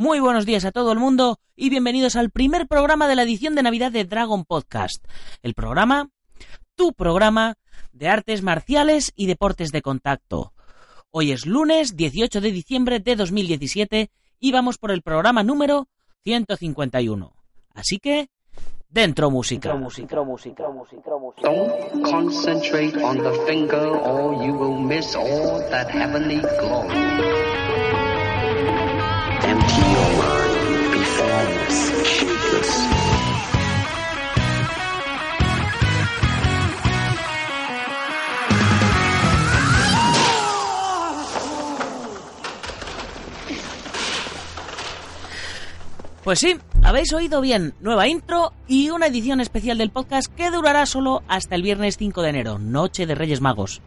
Muy buenos días a todo el mundo y bienvenidos al primer programa de la edición de Navidad de Dragon Podcast. El programa, tu programa de artes marciales y deportes de contacto. Hoy es lunes 18 de diciembre de 2017 y vamos por el programa número 151. Así que, dentro música. Don't concentrate on the finger or you will miss all that heavenly glow. Pues sí, habéis oído bien, nueva intro y una edición especial del podcast que durará solo hasta el viernes 5 de enero, noche de Reyes Magos.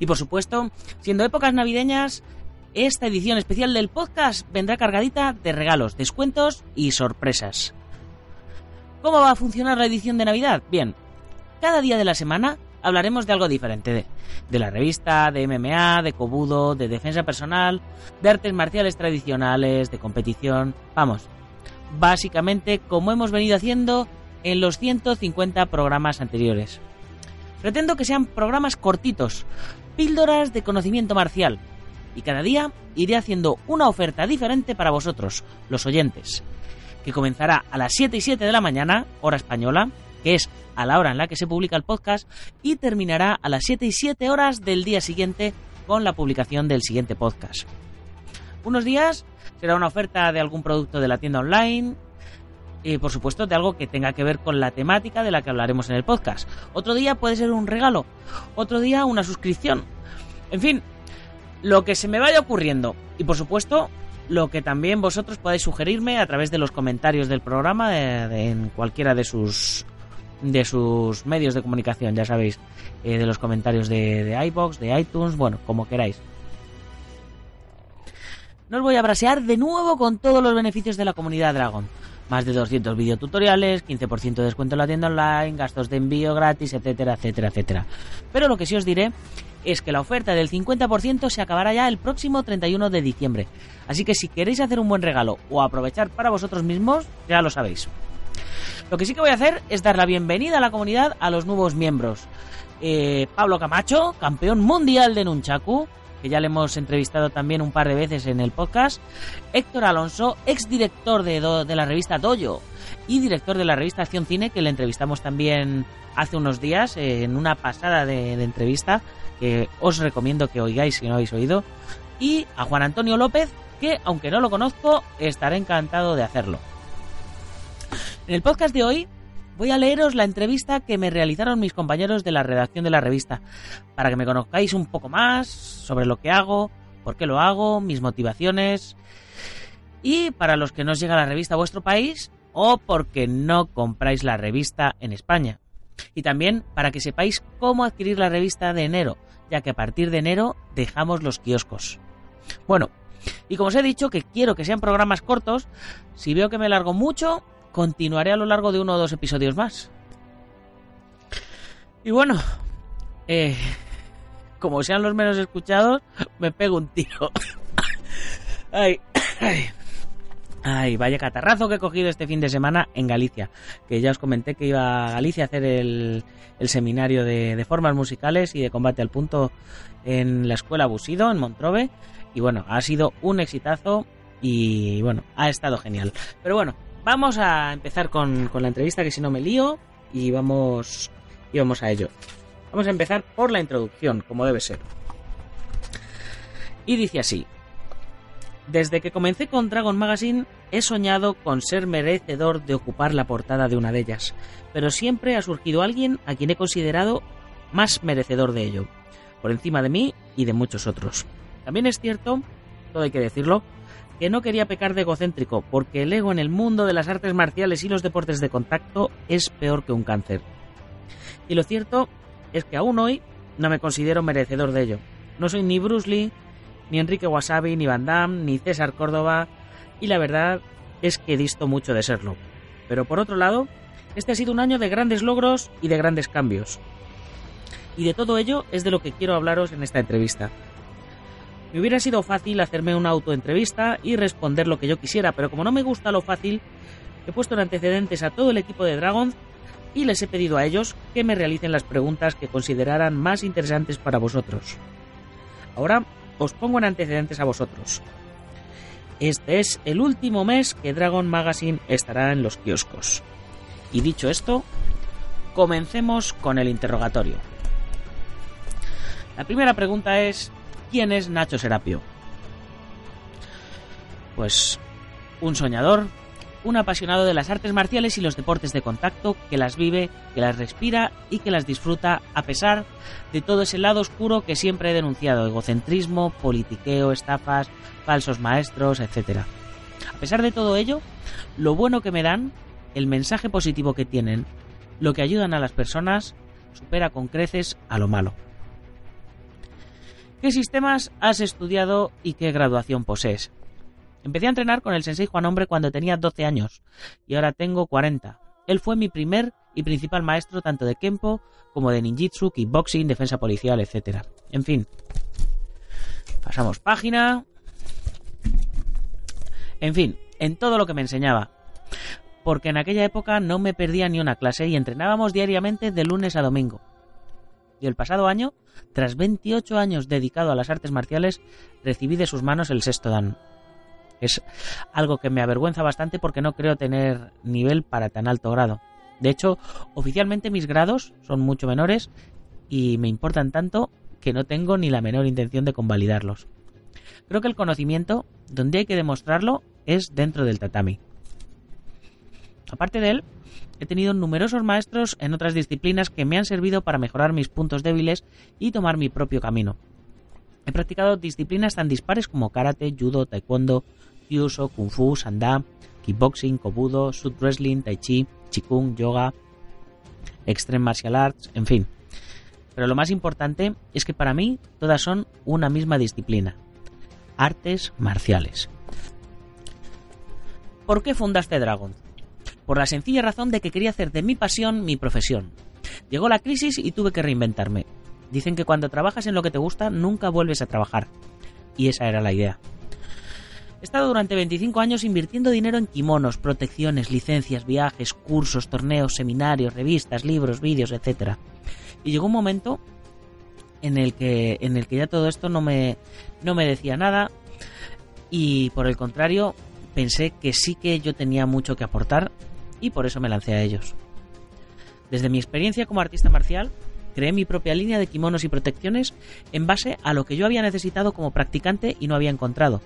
Y por supuesto, siendo épocas navideñas, esta edición especial del podcast vendrá cargadita de regalos, descuentos y sorpresas. ¿Cómo va a funcionar la edición de Navidad? Bien, cada día de la semana hablaremos de algo diferente, de, la revista, de MMA, de Kobudo, de defensa personal, de artes marciales tradicionales, de competición, vamos, básicamente como hemos venido haciendo en los 150 programas anteriores. Pretendo que sean programas cortitos, píldoras de conocimiento marcial, y cada día iré haciendo una oferta diferente para vosotros, los oyentes, que comenzará a las 7 y 7 de la mañana, hora española, que es a la hora en la que se publica el podcast, y terminará a las 7 y 7 horas del día siguiente con la publicación del siguiente podcast. Unos días será una oferta de algún producto de la tienda online y por supuesto de algo que tenga que ver con la temática de la que hablaremos en el podcast. Otro día puede ser un regalo, otro día una suscripción. En fin, lo que se me vaya ocurriendo y por supuesto lo que también vosotros podáis sugerirme a través de los comentarios del programa en cualquiera de sus de sus medios de comunicación, ya sabéis, eh, de los comentarios de, de iBox, de iTunes, bueno, como queráis. No os voy a brasear de nuevo con todos los beneficios de la comunidad Dragon. Más de 200 videotutoriales, 15% de descuento en la tienda online, gastos de envío gratis, etcétera, etcétera, etcétera. Pero lo que sí os diré es que la oferta del 50% se acabará ya el próximo 31 de diciembre. Así que si queréis hacer un buen regalo o aprovechar para vosotros mismos, ya lo sabéis. Lo que sí que voy a hacer es dar la bienvenida a la comunidad a los nuevos miembros. Eh, Pablo Camacho, campeón mundial de Nunchaku, que ya le hemos entrevistado también un par de veces en el podcast. Héctor Alonso, exdirector de, de la revista Doyo y director de la revista Acción Cine, que le entrevistamos también hace unos días eh, en una pasada de entrevista que os recomiendo que oigáis si no habéis oído. Y a Juan Antonio López, que aunque no lo conozco, estaré encantado de hacerlo. En el podcast de hoy voy a leeros la entrevista que me realizaron mis compañeros de la redacción de la revista, para que me conozcáis un poco más sobre lo que hago, por qué lo hago, mis motivaciones, y para los que no os llega la revista a vuestro país, o porque no compráis la revista en España. Y también para que sepáis cómo adquirir la revista de enero, ya que a partir de enero dejamos los kioscos. Bueno, y como os he dicho que quiero que sean programas cortos, si veo que me largo mucho, continuaré a lo largo de uno o dos episodios más. Y bueno, eh, como sean los menos escuchados, me pego un tiro. ay, ay, ay, vaya catarrazo que he cogido este fin de semana en Galicia. Que ya os comenté que iba a Galicia a hacer el, el seminario de, de formas musicales y de combate al punto en la escuela Busido, en Montrove. Y bueno, ha sido un exitazo y bueno, ha estado genial. Pero bueno, vamos a empezar con, con la entrevista, que si no me lío, y vamos, y vamos a ello. Vamos a empezar por la introducción, como debe ser. Y dice así. Desde que comencé con Dragon Magazine he soñado con ser merecedor de ocupar la portada de una de ellas, pero siempre ha surgido alguien a quien he considerado más merecedor de ello, por encima de mí y de muchos otros. También es cierto, todo hay que decirlo, que no quería pecar de egocéntrico, porque el ego en el mundo de las artes marciales y los deportes de contacto es peor que un cáncer. Y lo cierto es que aún hoy no me considero merecedor de ello. No soy ni Bruce Lee, ni Enrique Wasabi, ni Van Damme, ni César Córdoba, y la verdad es que disto mucho de serlo. Pero por otro lado, este ha sido un año de grandes logros y de grandes cambios. Y de todo ello es de lo que quiero hablaros en esta entrevista. Me hubiera sido fácil hacerme una autoentrevista y responder lo que yo quisiera, pero como no me gusta lo fácil, he puesto en antecedentes a todo el equipo de Dragon y les he pedido a ellos que me realicen las preguntas que consideraran más interesantes para vosotros. Ahora os pongo en antecedentes a vosotros. Este es el último mes que Dragon Magazine estará en los kioscos. Y dicho esto, comencemos con el interrogatorio. La primera pregunta es, ¿quién es Nacho Serapio? Pues un soñador, un apasionado de las artes marciales y los deportes de contacto, que las vive, que las respira y que las disfruta a pesar de todo ese lado oscuro que siempre he denunciado, egocentrismo, politiqueo, estafas, falsos maestros, etc. A pesar de todo ello, lo bueno que me dan, el mensaje positivo que tienen, lo que ayudan a las personas, supera con creces a lo malo. ¿Qué sistemas has estudiado y qué graduación posees? Empecé a entrenar con el sensei Juan Hombre cuando tenía 12 años y ahora tengo 40. Él fue mi primer y principal maestro tanto de Kempo como de Ninjitsu, Kickboxing, defensa policial, etc. En fin. Pasamos página. En fin, en todo lo que me enseñaba. Porque en aquella época no me perdía ni una clase y entrenábamos diariamente de lunes a domingo. Y el pasado año, tras 28 años dedicado a las artes marciales, recibí de sus manos el sexto dan. Es algo que me avergüenza bastante porque no creo tener nivel para tan alto grado. De hecho, oficialmente mis grados son mucho menores y me importan tanto que no tengo ni la menor intención de convalidarlos. Creo que el conocimiento, donde hay que demostrarlo, es dentro del tatami. Aparte de él, he tenido numerosos maestros en otras disciplinas que me han servido para mejorar mis puntos débiles y tomar mi propio camino. He practicado disciplinas tan dispares como karate, judo, taekwondo, Kyuso, Kung Fu, Sanda, Kickboxing, Kobudo, Sud Wrestling, Tai Chi, Qigong, Yoga, Extreme Martial Arts, en fin. Pero lo más importante es que para mí todas son una misma disciplina. Artes marciales. ¿Por qué fundaste Dragon? Por la sencilla razón de que quería hacer de mi pasión mi profesión. Llegó la crisis y tuve que reinventarme. Dicen que cuando trabajas en lo que te gusta nunca vuelves a trabajar. Y esa era la idea. He estado durante 25 años invirtiendo dinero en kimonos, protecciones, licencias, viajes, cursos, torneos, seminarios, revistas, libros, vídeos, etc. Y llegó un momento en el que, en el que ya todo esto no me, no me decía nada y por el contrario pensé que sí que yo tenía mucho que aportar y por eso me lancé a ellos. Desde mi experiencia como artista marcial, creé mi propia línea de kimonos y protecciones en base a lo que yo había necesitado como practicante y no había encontrado,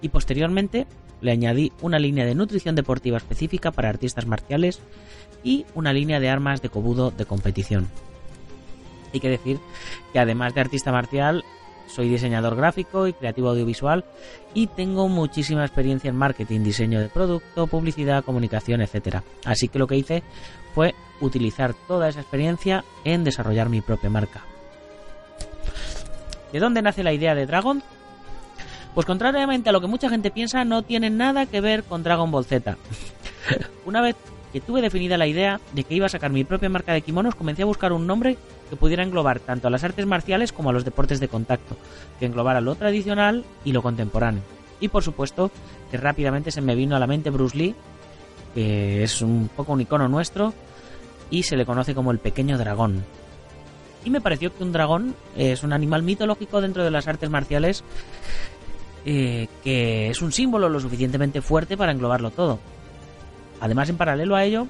y posteriormente le añadí una línea de nutrición deportiva específica para artistas marciales y una línea de armas de cobudo de competición. Hay que decir que además de artista marcial, soy diseñador gráfico y creativo audiovisual y tengo muchísima experiencia en marketing, diseño de producto, publicidad, comunicación, etc. Así que lo que hice fue utilizar toda esa experiencia en desarrollar mi propia marca. ¿De dónde nace la idea de Dragon? Pues contrariamente a lo que mucha gente piensa, no tiene nada que ver con Dragon Ball Z. Una vez que tuve definida la idea de que iba a sacar mi propia marca de kimonos, comencé a buscar un nombre que pudiera englobar tanto a las artes marciales como a los deportes de contacto, que englobara lo tradicional y lo contemporáneo. Y por supuesto, que rápidamente se me vino a la mente Bruce Lee, que es un poco un icono nuestro, y se le conoce como el pequeño dragón. Y me pareció que un dragón es un animal mitológico dentro de las artes marciales eh, que es un símbolo lo suficientemente fuerte para englobarlo todo. Además, en paralelo a ello,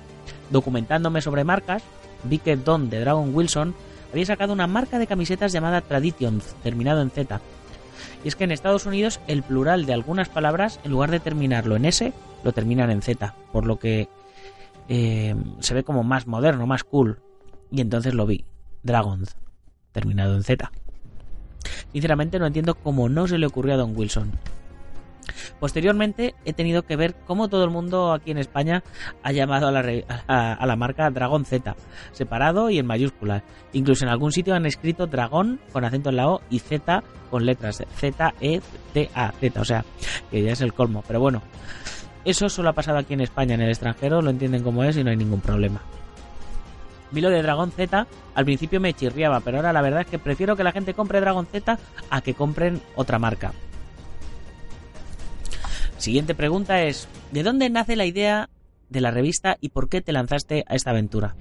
documentándome sobre marcas, vi que Don de Dragon Wilson había sacado una marca de camisetas llamada Traditions, terminado en Z. Y es que en Estados Unidos el plural de algunas palabras, en lugar de terminarlo en S, lo terminan en Z, por lo que eh, se ve como más moderno, más cool. Y entonces lo vi, Dragons, terminado en Z. Sinceramente no entiendo cómo no se le ocurrió a Don Wilson. Posteriormente he tenido que ver cómo todo el mundo aquí en España ha llamado a la, marca Dragon Z, separado y en mayúsculas. Incluso en algún sitio han escrito Dragón con acento en la O y Z con letras Z, E, T, A, Z, o sea, que ya es el colmo. Pero bueno, eso solo ha pasado aquí en España, en el extranjero lo entienden como es y no hay ningún problema. Vi lo de Dragon Z, al principio me chirriaba, pero ahora la verdad es que prefiero que la gente compre Dragon Z a que compren otra marca. Siguiente pregunta es, ¿de dónde nace la idea de la revista y por qué te lanzaste a esta aventura?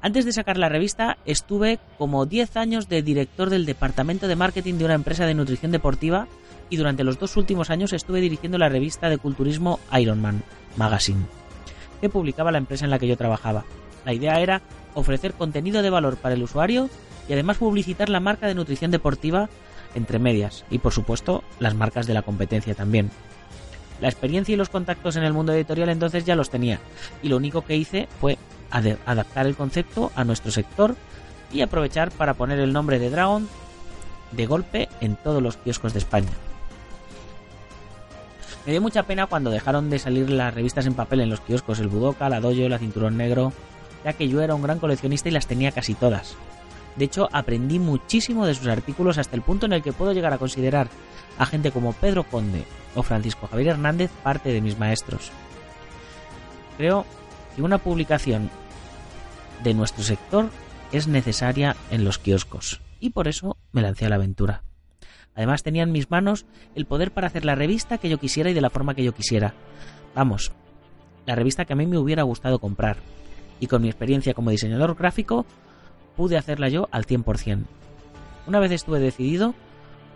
Antes de sacar la revista, estuve como 10 años de director del departamento de marketing de una empresa de nutrición deportiva y durante los dos últimos años estuve dirigiendo la revista de culturismo Ironman Magazine, que publicaba la empresa en la que yo trabajaba. La idea era ofrecer contenido de valor para el usuario y además publicitar la marca de nutrición deportiva entre medias y por supuesto las marcas de la competencia también. La experiencia y los contactos en el mundo editorial entonces ya los tenía y lo único que hice fue adaptar el concepto a nuestro sector y aprovechar para poner el nombre de Dragon de golpe en todos los kioscos de España. Me dio mucha pena cuando dejaron de salir las revistas en papel en los kioscos, el Budoka, la Dojo, la Cinturón Negro, ya que yo era un gran coleccionista y las tenía casi todas. De hecho, aprendí muchísimo de sus artículos hasta el punto en el que puedo llegar a considerar a gente como Pedro Conde o Francisco Javier Hernández parte de mis maestros. Creo que una publicación de nuestro sector es necesaria en los kioscos y por eso me lancé a la aventura. Además tenía en mis manos el poder para hacer la revista que yo quisiera y de la forma que yo quisiera. Vamos, la revista que a mí me hubiera gustado comprar. Y con mi experiencia como diseñador gráfico pude hacerla yo al 100%. Una vez estuve decidido,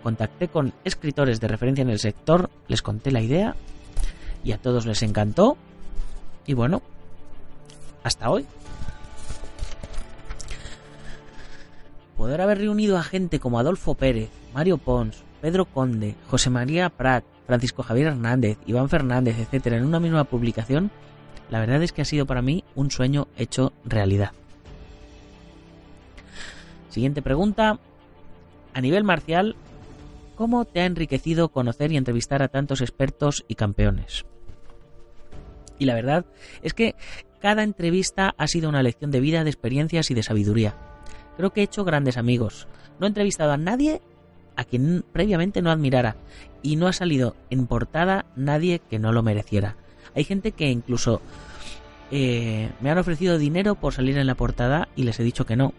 contacté con escritores de referencia en el sector, les conté la idea y a todos les encantó. Y bueno, hasta hoy. Poder haber reunido a gente como Adolfo Pérez, Mario Pons, Pedro Conde, José María Prat, Francisco Javier Hernández, Iván Fernández, etcétera, en una misma publicación, la verdad es que ha sido para mí un sueño hecho realidad. Siguiente pregunta. A nivel marcial, ¿cómo te ha enriquecido conocer y entrevistar a tantos expertos y campeones? Y la verdad es que cada entrevista ha sido una lección de vida, de experiencias y de sabiduría. Creo que he hecho grandes amigos. No he entrevistado a nadie a quien previamente no admirara y no ha salido en portada nadie que no lo mereciera. Hay gente que incluso eh, me han ofrecido dinero por salir en la portada y les he dicho que no,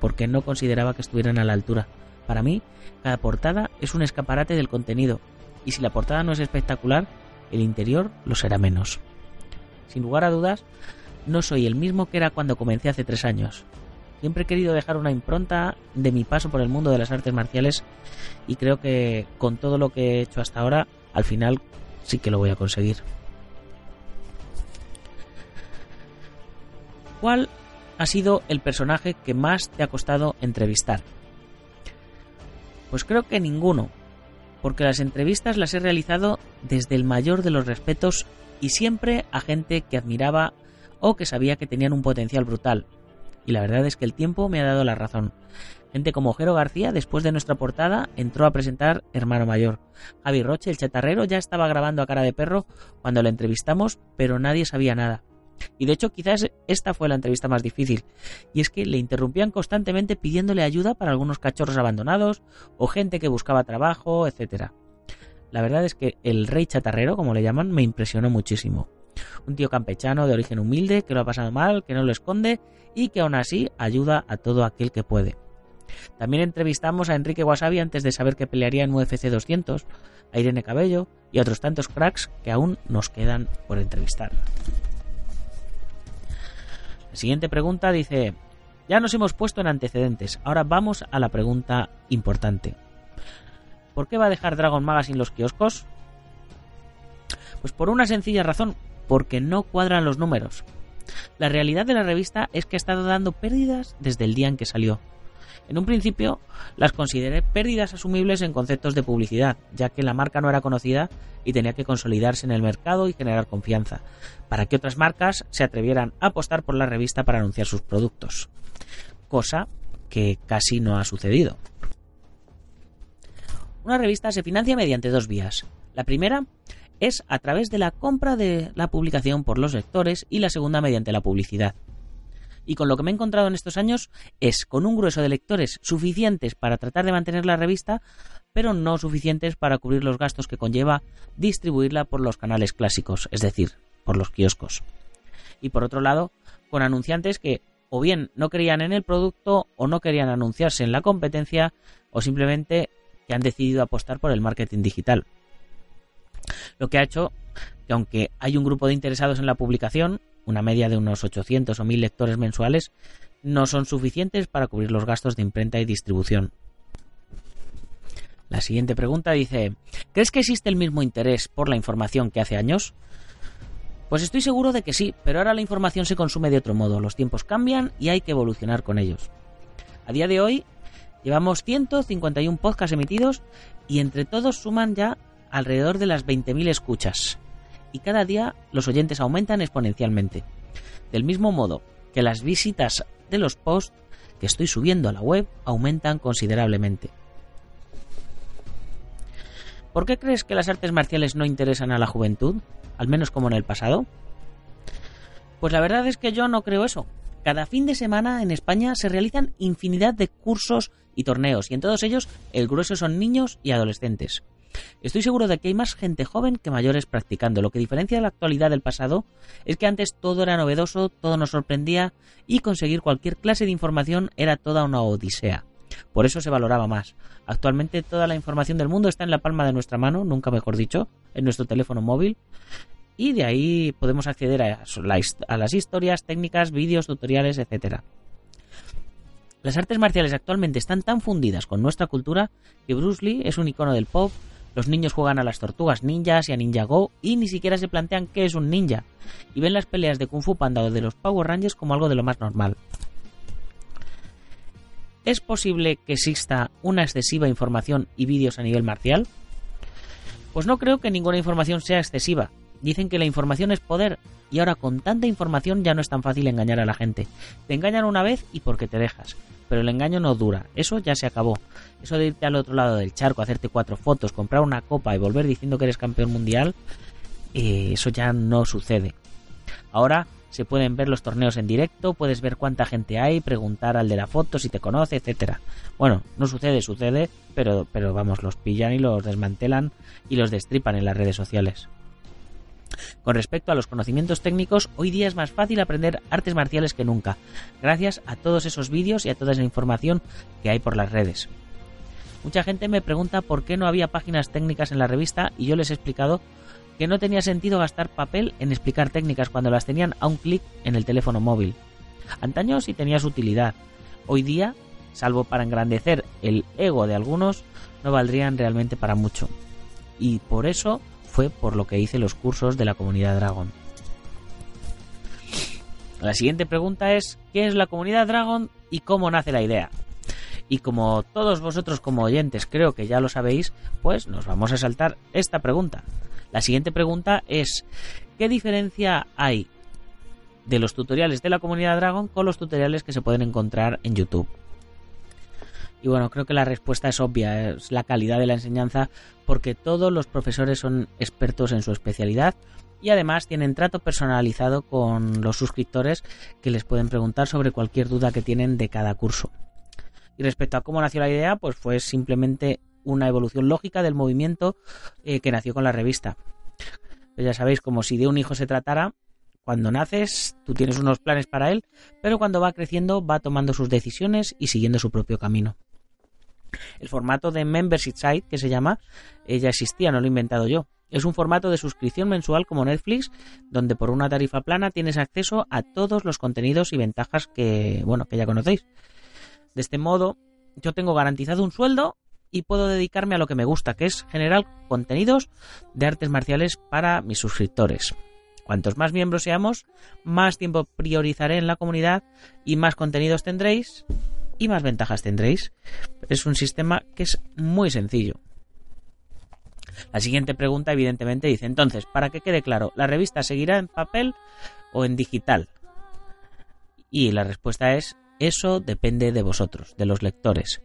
porque no consideraba que estuvieran a la altura. Para mí, cada portada es un escaparate del contenido, y si la portada no es espectacular, el interior lo será menos. Sin lugar a dudas, no soy el mismo que era cuando comencé hace tres años. Siempre he querido dejar una impronta de mi paso por el mundo de las artes marciales y creo que con todo lo que he hecho hasta ahora, al final sí que lo voy a conseguir. ¿Cuál ha sido el personaje que más te ha costado entrevistar? Pues creo que ninguno, porque las entrevistas las he realizado desde el mayor de los respetos y siempre a gente que admiraba o que sabía que tenían un potencial brutal. Y la verdad es que el tiempo me ha dado la razón. Gente como Jero García, después de nuestra portada, entró a presentar Hermano Mayor. Javi Roche, el chatarrero, ya estaba grabando a cara de perro cuando lo entrevistamos, pero nadie sabía nada. Y de hecho quizás esta fue la entrevista más difícil, y es que le interrumpían constantemente pidiéndole ayuda para algunos cachorros abandonados o gente que buscaba trabajo, etc. La verdad es que el rey chatarrero, como le llaman, me impresionó muchísimo. Un tío campechano de origen humilde, que lo ha pasado mal, que no lo esconde y que aún así ayuda a todo aquel que puede. También entrevistamos a Enrique Wasabi antes de saber que pelearía en UFC 200, a Irene Cabello y a otros tantos cracks que aún nos quedan por entrevistar. Siguiente pregunta dice, ya nos hemos puesto en antecedentes, ahora vamos a la pregunta importante. ¿Por qué va a dejar Dragon Magazine los kioscos? Pues por una sencilla razón, porque no cuadran los números. La realidad de la revista es que ha estado dando pérdidas desde el día en que salió. En un principio las consideré pérdidas asumibles en conceptos de publicidad, ya que la marca no era conocida y tenía que consolidarse en el mercado y generar confianza, para que otras marcas se atrevieran a apostar por la revista para anunciar sus productos. Cosa que casi no ha sucedido. Una revista se financia mediante dos vías. La primera es a través de la compra de la publicación por los lectores y la segunda mediante la publicidad. Y con lo que me he encontrado en estos años es con un grueso de lectores suficientes para tratar de mantener la revista, pero no suficientes para cubrir los gastos que conlleva distribuirla por los canales clásicos, es decir, por los kioscos. Y por otro lado, con anunciantes que o bien no creían en el producto o no querían anunciarse en la competencia o simplemente que han decidido apostar por el marketing digital. Lo que ha hecho que aunque hay un grupo de interesados en la publicación, una media de unos 800 o 1000 lectores mensuales, no son suficientes para cubrir los gastos de imprenta y distribución. La siguiente pregunta dice, ¿crees que existe el mismo interés por la información que hace años? Pues estoy seguro de que sí, pero ahora la información se consume de otro modo, los tiempos cambian y hay que evolucionar con ellos. A día de hoy llevamos 151 podcasts emitidos y entre todos suman ya alrededor de las 20.000 escuchas. Y cada día los oyentes aumentan exponencialmente. Del mismo modo que las visitas de los posts que estoy subiendo a la web aumentan considerablemente. ¿Por qué crees que las artes marciales no interesan a la juventud? Al menos como en el pasado. Pues la verdad es que yo no creo eso. Cada fin de semana en España se realizan infinidad de cursos y torneos, y en todos ellos el grueso son niños y adolescentes. Estoy seguro de que hay más gente joven que mayores practicando. Lo que diferencia la actualidad del pasado es que antes todo era novedoso, todo nos sorprendía y conseguir cualquier clase de información era toda una odisea. Por eso se valoraba más. Actualmente toda la información del mundo está en la palma de nuestra mano, nunca mejor dicho, en nuestro teléfono móvil. Y de ahí podemos acceder a, las historias, técnicas, vídeos, tutoriales, etc. Las artes marciales actualmente están tan fundidas con nuestra cultura que Bruce Lee es un icono del pop, los niños juegan a las tortugas ninjas y a Ninja Go y ni siquiera se plantean qué es un ninja, y ven las peleas de Kung Fu Panda o de los Power Rangers como algo de lo más normal. ¿Es posible que exista una excesiva información y vídeos a nivel marcial? Pues no creo que ninguna información sea excesiva. Dicen que la información es poder y ahora con tanta información ya no es tan fácil engañar a la gente. Te engañan una vez y porque te dejas, pero el engaño no dura, eso ya se acabó. Eso de irte al otro lado del charco, hacerte cuatro fotos, comprar una copa y volver diciendo que eres campeón mundial, eh, eso ya no sucede. Ahora se pueden ver los torneos en directo, puedes ver cuánta gente hay, preguntar al de la foto si te conoce, etcétera. Bueno, no sucede, sucede, pero, pero vamos, los pillan y los desmantelan y los destripan en las redes sociales. Con respecto a los conocimientos técnicos, hoy día es más fácil aprender artes marciales que nunca, gracias a todos esos vídeos y a toda esa información que hay por las redes. Mucha gente me pregunta por qué no había páginas técnicas en la revista y yo les he explicado que no tenía sentido gastar papel en explicar técnicas cuando las tenían a un clic en el teléfono móvil. Antaño sí tenía su utilidad. Hoy día, salvo para engrandecer el ego de algunos, no valdrían realmente para mucho. Y por eso fue por lo que hice los cursos de la comunidad Dragon. La siguiente pregunta es, ¿qué es la comunidad Dragon y cómo nace la idea? Y como todos vosotros como oyentes creo que ya lo sabéis, pues nos vamos a saltar esta pregunta. La siguiente pregunta es, ¿qué diferencia hay de los tutoriales de la comunidad Dragon con los tutoriales que se pueden encontrar en YouTube? Y bueno, creo que la respuesta es obvia, es la calidad de la enseñanza, porque todos los profesores son expertos en su especialidad y además tienen trato personalizado con los suscriptores que les pueden preguntar sobre cualquier duda que tienen de cada curso. Y respecto a cómo nació la idea, pues fue simplemente una evolución lógica del movimiento eh, que nació con la revista. ya sabéis, como si de un hijo se tratara, cuando naces tú tienes unos planes para él, pero cuando va creciendo va tomando sus decisiones y siguiendo su propio camino. El formato de Membership Site, que se llama, eh, ya existía, no lo he inventado yo. Es un formato de suscripción mensual como Netflix, donde por una tarifa plana tienes acceso a todos los contenidos y ventajas que, bueno, que ya conocéis. De este modo, yo tengo garantizado un sueldo y puedo dedicarme a lo que me gusta, que es generar contenidos de artes marciales para mis suscriptores. Cuantos más miembros seamos, más tiempo priorizaré en la comunidad y más contenidos tendréis y más ventajas tendréis. Es un sistema que es muy sencillo. La siguiente pregunta evidentemente dice, entonces, para que quede claro, ¿la revista seguirá en papel o en digital? Y la respuesta es, eso depende de vosotros, de los lectores.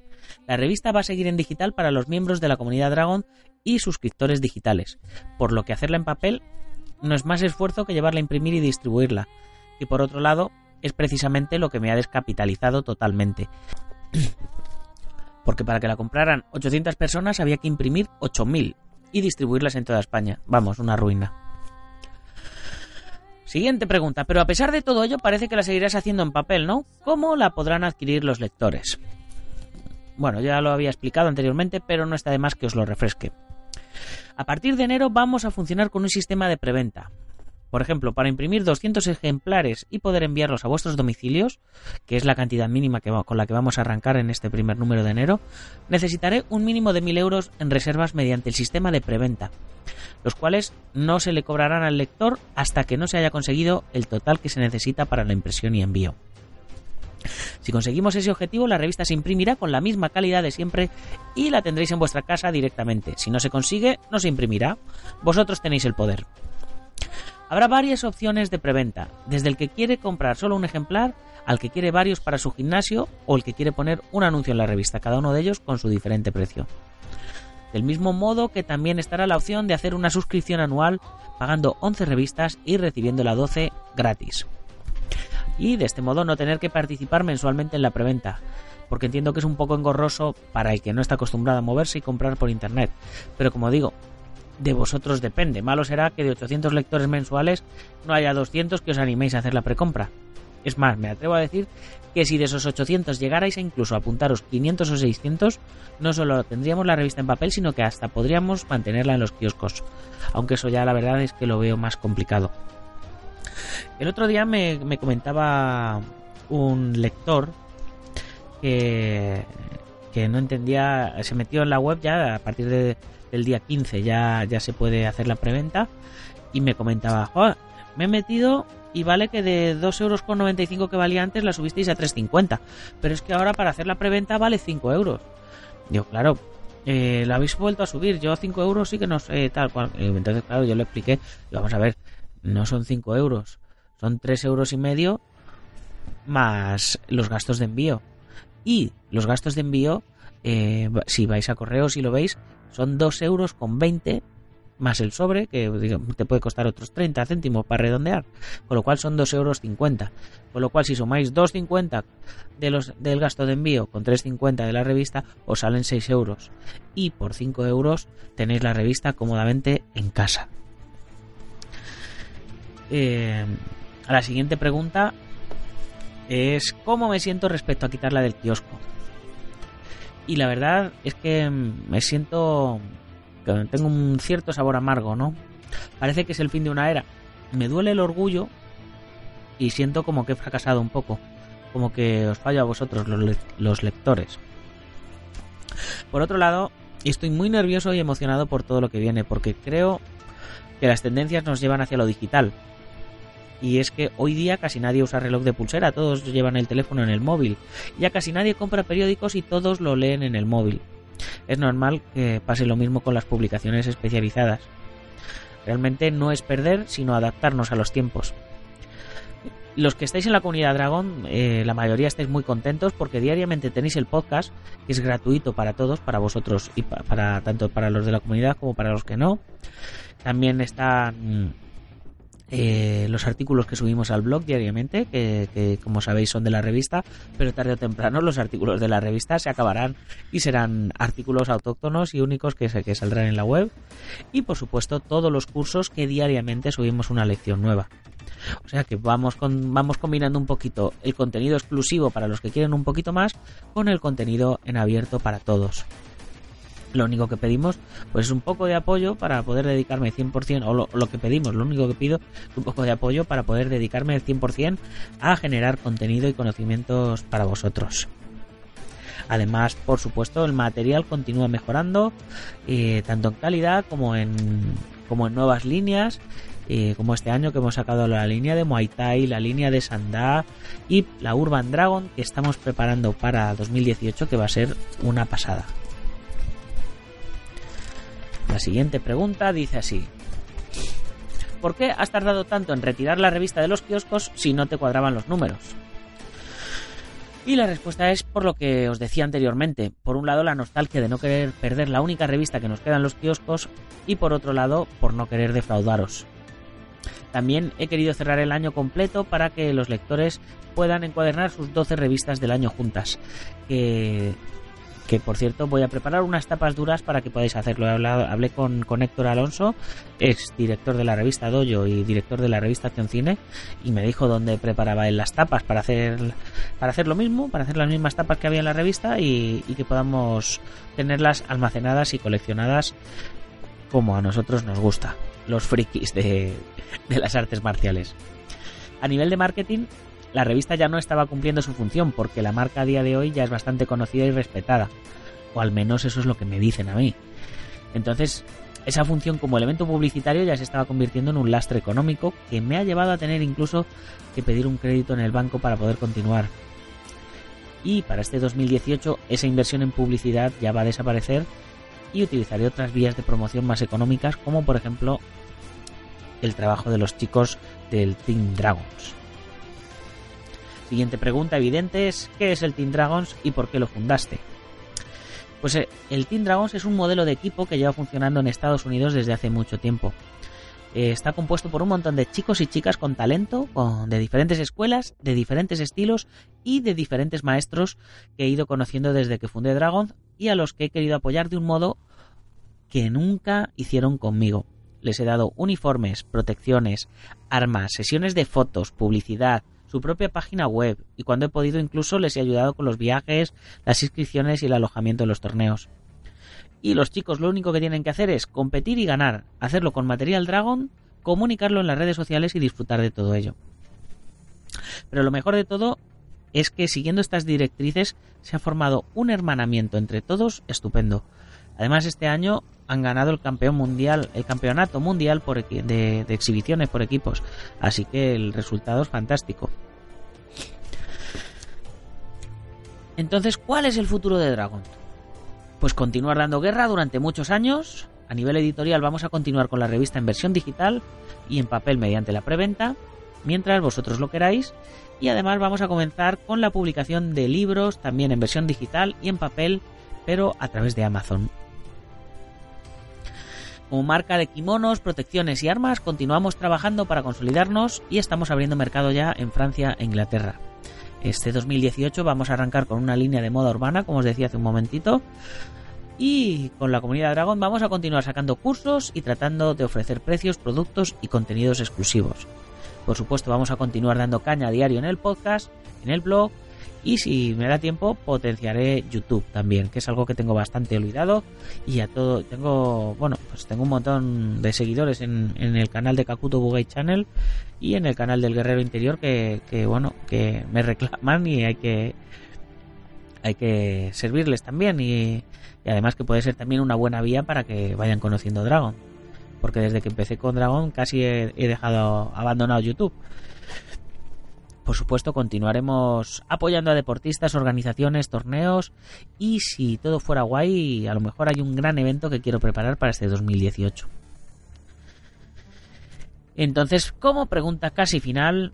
La revista va a seguir en digital para los miembros de la comunidad Dragon y suscriptores digitales, por lo que hacerla en papel no es más esfuerzo que llevarla a imprimir y distribuirla. Y por otro lado, es precisamente lo que me ha descapitalizado totalmente. Porque para que la compraran 800 personas había que imprimir 8000 y distribuirlas en toda España. Vamos, una ruina. Siguiente pregunta, pero a pesar de todo ello parece que la seguirás haciendo en papel, ¿no? ¿Cómo la podrán adquirir los lectores? Bueno, ya lo había explicado anteriormente, pero no está de más que os lo refresque. A partir de enero vamos a funcionar con un sistema de preventa. Por ejemplo, para imprimir 200 ejemplares y poder enviarlos a vuestros domicilios, que es la cantidad mínima con la que vamos a arrancar en este primer número de enero, necesitaré un mínimo de 1.000 euros en reservas mediante el sistema de preventa, los cuales no se le cobrarán al lector hasta que no se haya conseguido el total que se necesita para la impresión y envío. Si conseguimos ese objetivo, la revista se imprimirá con la misma calidad de siempre y la tendréis en vuestra casa directamente. Si no se consigue, no se imprimirá. Vosotros tenéis el poder. Habrá varias opciones de preventa, desde el que quiere comprar solo un ejemplar al que quiere varios para su gimnasio o el que quiere poner un anuncio en la revista, cada uno de ellos con su diferente precio. Del mismo modo que también estará la opción de hacer una suscripción anual pagando 11 revistas y recibiendo la 12 gratis. Y de este modo no tener que participar mensualmente en la preventa, porque entiendo que es un poco engorroso para el que no está acostumbrado a moverse y comprar por internet. Pero como digo, de vosotros depende. Malo será que de 800 lectores mensuales no haya 200 que os animéis a hacer la precompra. Es más, me atrevo a decir que si de esos 800 llegarais a incluso apuntaros 500 o 600, no solo tendríamos la revista en papel, sino que hasta podríamos mantenerla en los kioscos. Aunque eso ya la verdad es que lo veo más complicado. El otro día me, me comentaba un lector que, que no entendía, se metió en la web ya a partir de, el día 15 ya, ya se puede hacer la preventa. Y me comentaba, me he metido y vale que de 2,95 euros que valía antes la subisteis a 3,50. Pero es que ahora para hacer la preventa vale 5 euros. Digo, claro, eh, la habéis vuelto a subir. Yo 5 euros sí que no sé tal cual. Entonces, claro, yo le expliqué. Vamos a ver, no son 5 euros, son 3 euros y medio más los gastos de envío. Y los gastos de envío, eh, si vais a correos y lo veis, son 2 euros con 20 más el sobre, que te puede costar otros 30 céntimos para redondear, con lo cual son 2 euros 50. Con lo cual, si sumáis 2,50 de del gasto de envío con 3,50 de la revista, os salen 6 euros. Y por 5 euros tenéis la revista cómodamente en casa. Eh, a la siguiente pregunta es ¿cómo me siento respecto a quitarla del kiosco? Y la verdad es que me siento tengo un cierto sabor amargo, ¿no? Parece que es el fin de una era. Me duele el orgullo y siento como que he fracasado un poco, como que os fallo a vosotros los, lectores. Por otro lado, estoy muy nervioso y emocionado por todo lo que viene, porque creo que las tendencias nos llevan hacia lo digital, y es que hoy día casi nadie usa reloj de pulsera, todos llevan el teléfono en el móvil. Ya casi nadie compra periódicos y todos lo leen en el móvil. Es normal que pase lo mismo con las publicaciones especializadas. Realmente no es perder, sino adaptarnos a los tiempos. Los que estáis en la comunidad Dragon, eh, la mayoría estáis muy contentos porque diariamente tenéis el podcast, que es gratuito para todos, para vosotros y para tanto para los de la comunidad como para los que no. También están eh, los artículos que subimos al blog diariamente, que, como sabéis son de la revista, pero tarde o temprano los artículos de la revista se acabarán y serán artículos autóctonos y únicos que, que saldrán en la web. Y por supuesto todos los cursos que diariamente subimos una lección nueva. O sea que vamos, con, vamos combinando un poquito el contenido exclusivo para los que quieren un poquito más con el contenido en abierto para todos. Lo único que pedimos pues es un poco de apoyo para poder dedicarme 100%, o lo, que pedimos, lo único que pido es un poco de apoyo para poder dedicarme el 100% a generar contenido y conocimientos para vosotros. Además, por supuesto, el material continúa mejorando, eh, tanto en calidad como en, como en nuevas líneas, eh, como este año que hemos sacado la línea de Muay Thai, la línea de Sanda y la Urban Dragon que estamos preparando para 2018, que va a ser una pasada. Siguiente pregunta dice así. ¿Por qué has tardado tanto en retirar la revista de los kioscos si no te cuadraban los números? Y la respuesta es por lo que os decía anteriormente. Por un lado, la nostalgia de no querer perder la única revista que nos queda en los kioscos y por otro lado, por no querer defraudaros. También he querido cerrar el año completo para que los lectores puedan encuadernar sus 12 revistas del año juntas, que por cierto voy a preparar unas tapas duras para que podáis hacerlo. hablé con, Héctor Alonso, ex director de la revista Doyo y director de la revista Acción Cine, y me dijo dónde preparaba él las tapas para hacer, para hacer lo mismo, para hacer las mismas tapas que había en la revista y, que podamos tenerlas almacenadas y coleccionadas como a nosotros nos gusta, los frikis de, de las artes marciales. A nivel de marketing, la revista ya no estaba cumpliendo su función porque la marca a día de hoy ya es bastante conocida y respetada, o al menos eso es lo que me dicen a mí. Entonces, esa función como elemento publicitario ya se estaba convirtiendo en un lastre económico que me ha llevado a tener incluso que pedir un crédito en el banco para poder continuar. Y para este 2018 esa inversión en publicidad ya va a desaparecer y utilizaré otras vías de promoción más económicas como por ejemplo el trabajo de los chicos del Team Dragons. Siguiente pregunta evidente es ¿qué es el Team Dragons y por qué lo fundaste? Pues eh, el Team Dragons es un modelo de equipo que lleva funcionando en Estados Unidos desde hace mucho tiempo. Eh, está compuesto por un montón de chicos y chicas con talento, de diferentes escuelas, de diferentes estilos y de diferentes maestros que he ido conociendo desde que fundé Dragon y a los que he querido apoyar de un modo que nunca hicieron conmigo. Les he dado uniformes, protecciones, armas, sesiones de fotos, publicidad, su propia página web y cuando he podido incluso les he ayudado con los viajes, las inscripciones y el alojamiento de los torneos. Y los chicos lo único que tienen que hacer es competir y ganar, hacerlo con material Dragon, comunicarlo en las redes sociales y disfrutar de todo ello. Pero lo mejor de todo es que siguiendo estas directrices se ha formado un hermanamiento entre todos estupendo. Además este año han ganado el campeón mundial, el campeonato mundial por de, de exhibiciones por equipos, así que el resultado es fantástico. Entonces, ¿cuál es el futuro de Dragon? Pues continuar dando guerra durante muchos años. A nivel editorial vamos a continuar con la revista en versión digital y en papel mediante la preventa, mientras vosotros lo queráis. Y además vamos a comenzar con la publicación de libros también en versión digital y en papel, pero a través de Amazon. Como marca de kimonos, protecciones y armas, continuamos trabajando para consolidarnos y estamos abriendo mercado ya en Francia e Inglaterra. Este 2018 vamos a arrancar con una línea de moda urbana, como os decía hace un momentito. Y con la comunidad Dragon vamos a continuar sacando cursos y tratando de ofrecer precios, productos y contenidos exclusivos. Por supuesto, vamos a continuar dando caña a diario en el podcast, en el blog y si me da tiempo potenciaré YouTube también, que es algo que tengo bastante olvidado. Y a todo tengo, bueno, pues tengo un montón de seguidores en, el canal de Kakuto Bugay Channel y en el canal del Guerrero Interior que, bueno, que me reclaman y hay que hay que servirles también. Y, además que puede ser también una buena vía para que vayan conociendo Dragon. Porque desde que empecé con Dragon casi he dejado abandonado YouTube por supuesto, continuaremos apoyando a deportistas, organizaciones, torneos y si todo fuera guay, a lo mejor hay un gran evento que quiero preparar para este 2018. Entonces, como pregunta casi final,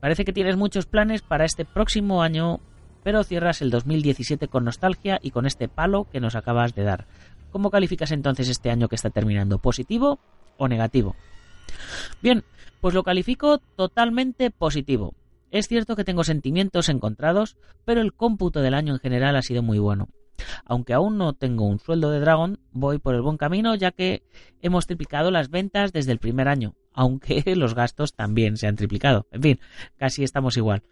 parece que tienes muchos planes para este próximo año, pero cierras el 2017 con nostalgia y con este palo que nos acabas de dar. ¿Cómo calificas entonces este año que está terminando? ¿Positivo o negativo? Bien, pues lo califico totalmente positivo. Es cierto que tengo sentimientos encontrados, pero el cómputo del año en general ha sido muy bueno. Aunque aún no tengo un sueldo de Dragon, voy por el buen camino ya que hemos triplicado las ventas desde el primer año, aunque los gastos también se han triplicado. En fin, casi estamos igual.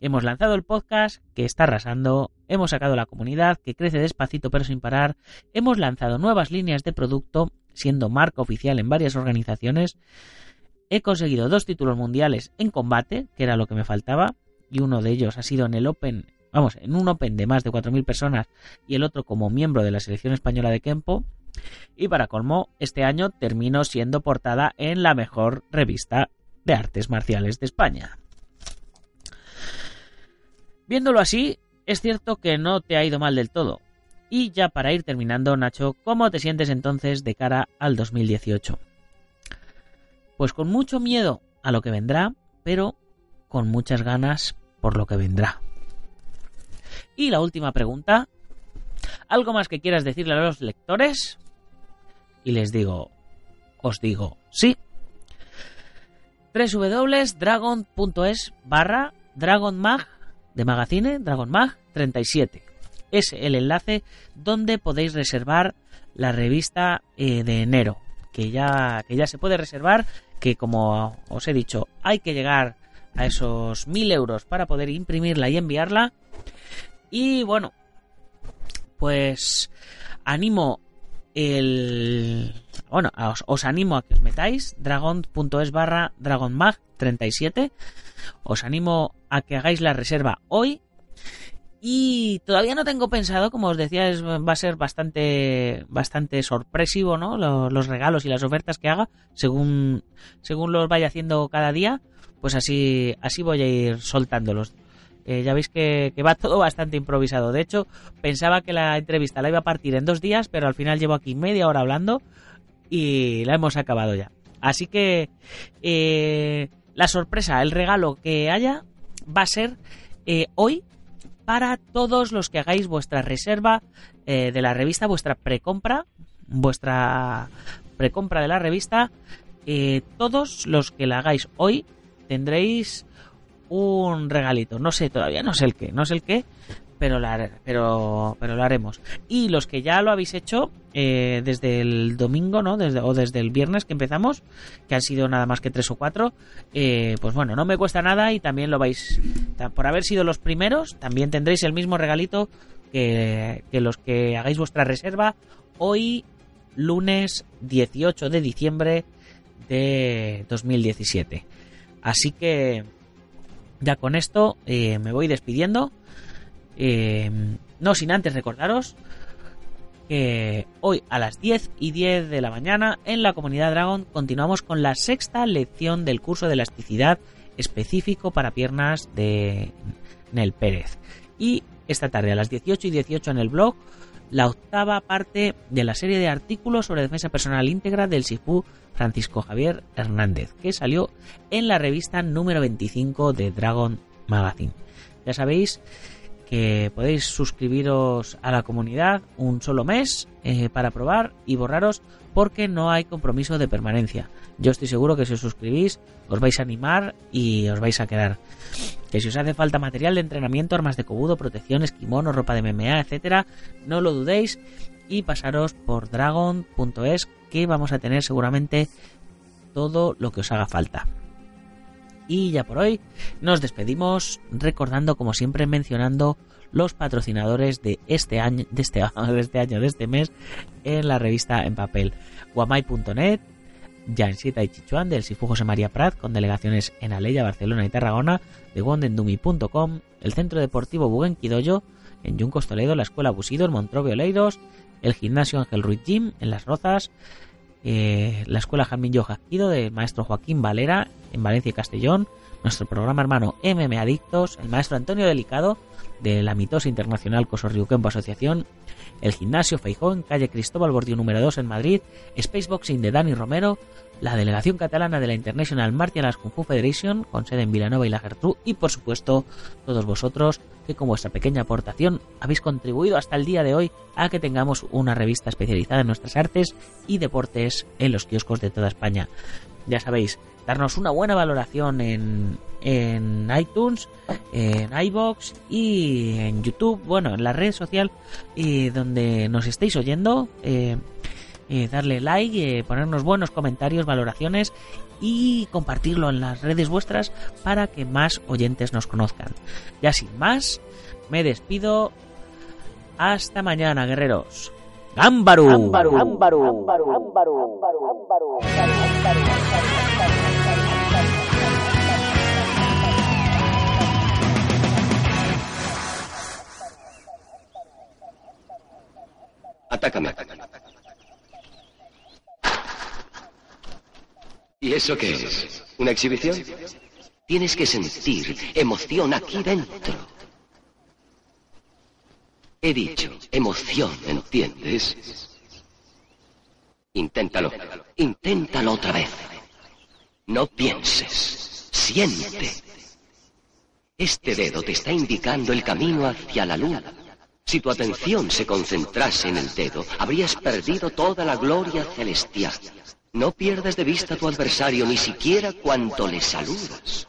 Hemos lanzado el podcast que está arrasando, hemos sacado la comunidad que crece despacito pero sin parar, hemos lanzado nuevas líneas de producto, siendo marca oficial en varias organizaciones, He conseguido dos títulos mundiales en combate, que era lo que me faltaba, y uno de ellos ha sido en el Open, vamos, en un Open de más de 4.000 personas y el otro como miembro de la selección española de Kempo. Y para colmo, este año termino siendo portada en la mejor revista de artes marciales de España. Viéndolo así, es cierto que no te ha ido mal del todo. Y ya para ir terminando, Nacho, ¿cómo te sientes entonces de cara al 2018? Pues con mucho miedo a lo que vendrá, pero con muchas ganas por lo que vendrá. Y la última pregunta. ¿Algo más que quieras decirle a los lectores? Y les digo, os digo, sí. www.dragon.es barra dragonmag de magazine, dragonmag 37. Es el enlace donde podéis reservar la revista eh, de enero, que ya, que ya se puede reservar que como os he dicho, hay que llegar a esos mil euros para poder imprimirla y enviarla. Y bueno, pues animo el... Bueno, os, os animo a que os metáis, dragon.es barra dragonmag37. Os animo a que hagáis la reserva hoy. Y todavía no tengo pensado, como os decía, es, va a ser bastante, bastante sorpresivo, ¿no? Los, los regalos y las ofertas que haga, según, según los vaya haciendo cada día, pues así, así voy a ir soltándolos. Eh, ya veis que, que va todo bastante improvisado. De hecho, pensaba que la entrevista la iba a partir en dos días, pero al final llevo aquí media hora hablando y la hemos acabado ya. Así que eh, la sorpresa, el regalo que haya va a ser eh, hoy para todos los que hagáis vuestra reserva eh, de la revista, vuestra precompra, vuestra precompra de la revista. eh, todos los que la hagáis hoy tendréis un regalito. No sé todavía, no sé el qué, no sé el qué, pero, la, pero, pero lo haremos. Y los que ya lo habéis hecho eh, desde el domingo, ¿no? Desde, o desde el viernes que empezamos, que han sido nada más que tres o cuatro, eh, pues bueno, no me cuesta nada y también lo vais, por haber sido los primeros, también tendréis el mismo regalito que, que los que hagáis vuestra reserva hoy, lunes 18 de diciembre de 2017. Así que ya con esto eh, me voy despidiendo. Eh, no sin antes recordaros que hoy a las 10 y 10 de la mañana en la comunidad Dragon continuamos con la sexta lección del curso de elasticidad específico para piernas de Nel Pérez. Y esta tarde a las 18 y 18 en el blog la octava parte de la serie de artículos sobre defensa personal íntegra del SIFU Francisco Javier Hernández, que salió en la revista número 25 de Dragon Magazine. Ya sabéis que podéis suscribiros a la comunidad un solo mes eh, para probar y borraros porque no hay compromiso de permanencia. Yo estoy seguro que si os suscribís os vais a animar y os vais a quedar. Que si os hace falta material de entrenamiento, armas de cobudo, protecciones, kimono, ropa de MMA, etcétera, no lo dudéis y pasaros por dragon.es que vamos a tener seguramente todo lo que os haga falta. Y ya por hoy nos despedimos recordando como siempre mencionando los patrocinadores de este año, de este, este año, de este mes en la revista en papel. Guamai.net, Jansita y Chichuan del Sifu José María Prat con delegaciones en Aleya, Barcelona y Tarragona, de Wondendumi.com, el Centro Deportivo Buguenquidoyo, en Yuncos Toledo, la Escuela Busido, en Montrobio Oleiros, el Gimnasio Ángel Ruiz Gym en Las Rozas, eh, la Escuela Jamín Yojaquido del maestro Joaquín Valera en Valencia y Castellón, nuestro programa hermano MM Adictos, el maestro Antonio Delicado de la mitosa internacional Cosorriuquempo Asociación, el gimnasio Feijó en calle Cristóbal Bordio número 2 en Madrid, Spaceboxing de Dani Romero, la delegación catalana de la International Martial Arts Kung Federation con sede en Vilanova y la Gertrú y por supuesto todos vosotros que con vuestra pequeña aportación habéis contribuido hasta el día de hoy a que tengamos una revista especializada en nuestras artes y deportes en los kioscos de toda España. Ya sabéis, darnos una buena valoración en, en iTunes, en iBox y en YouTube, bueno, en la red social y donde nos estéis oyendo. eh, eh, darle like, eh, ponernos buenos comentarios, valoraciones y compartirlo en las redes vuestras para que más oyentes nos conozcan. Ya sin más, me despido. Hasta mañana, guerreros. ¡Gámbaru! Atácame. ¿Y eso qué es? ¿Una exhibición? Tienes que sentir emoción aquí dentro. He dicho emoción, ¿entiendes? Inténtalo. Inténtalo otra vez. No pienses. Siente. Este dedo te está indicando el camino hacia la luna. Si tu atención se concentrase en el dedo, habrías perdido toda la gloria celestial. No pierdas de vista a tu adversario ni siquiera cuando le saludas.